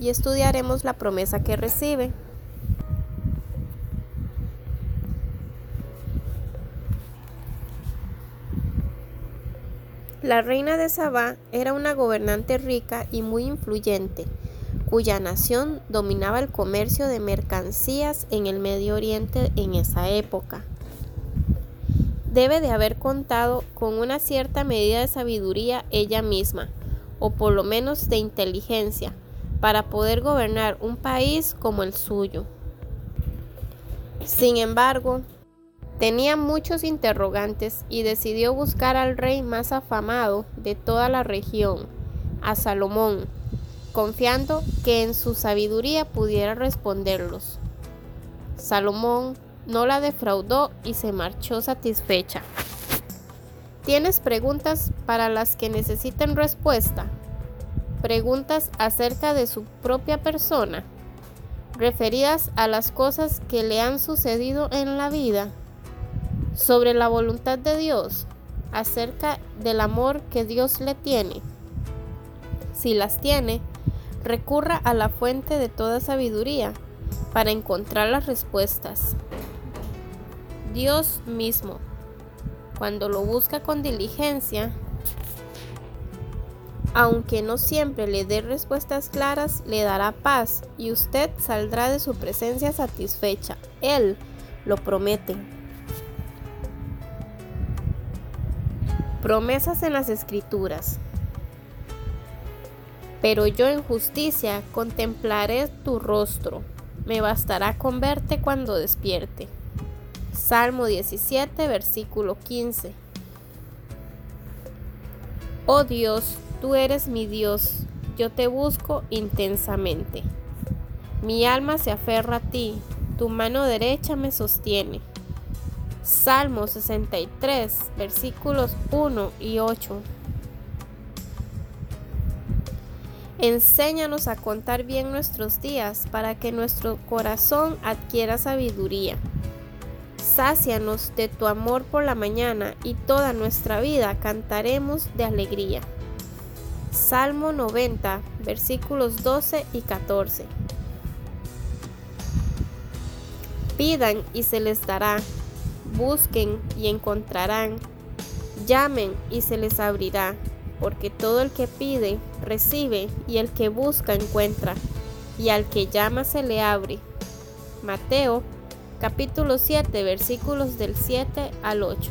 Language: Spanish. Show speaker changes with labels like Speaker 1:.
Speaker 1: y estudiaremos la promesa que recibe. La reina de Sabá era una gobernante rica y muy influyente, cuya nación dominaba el comercio de mercancías en el Medio Oriente en esa época. Debe de haber contado con una cierta medida de sabiduría ella misma, o por lo menos de inteligencia, para poder gobernar un país como el suyo. Sin embargo, tenía muchos interrogantes y decidió buscar al rey más afamado de toda la región, a Salomón, confiando que en su sabiduría pudiera responderlos. Salomón no la defraudó y se marchó satisfecha. ¿Tienes preguntas para las que necesiten respuesta? Preguntas acerca de su propia persona, referidas a las cosas que le han sucedido en la vida, sobre la voluntad de Dios, acerca del amor que Dios le tiene. Si las tiene, recurra a la fuente de toda sabiduría para encontrar las respuestas. Dios mismo, cuando lo busca con diligencia, aunque no siempre le dé respuestas claras, le dará paz y usted saldrá de su presencia satisfecha. Él lo promete. Promesas en las escrituras. Pero yo en justicia contemplaré tu rostro. Me bastará con verte cuando despierte. Salmo 17, versículo 15. Oh Dios, Tú eres mi Dios, yo te busco intensamente. Mi alma se aferra a ti, tu mano derecha me sostiene. Salmo 63, versículos 1 y 8. Enséñanos a contar bien nuestros días para que nuestro corazón adquiera sabiduría. Sácianos de tu amor por la mañana y toda nuestra vida cantaremos de alegría. Salmo 90, versículos 12 y 14. Pidan y se les dará, busquen y encontrarán, llamen y se les abrirá, porque todo el que pide, recibe, y el que busca, encuentra, y al que llama se le abre. Mateo capítulo 7 versículos del 7 al 8.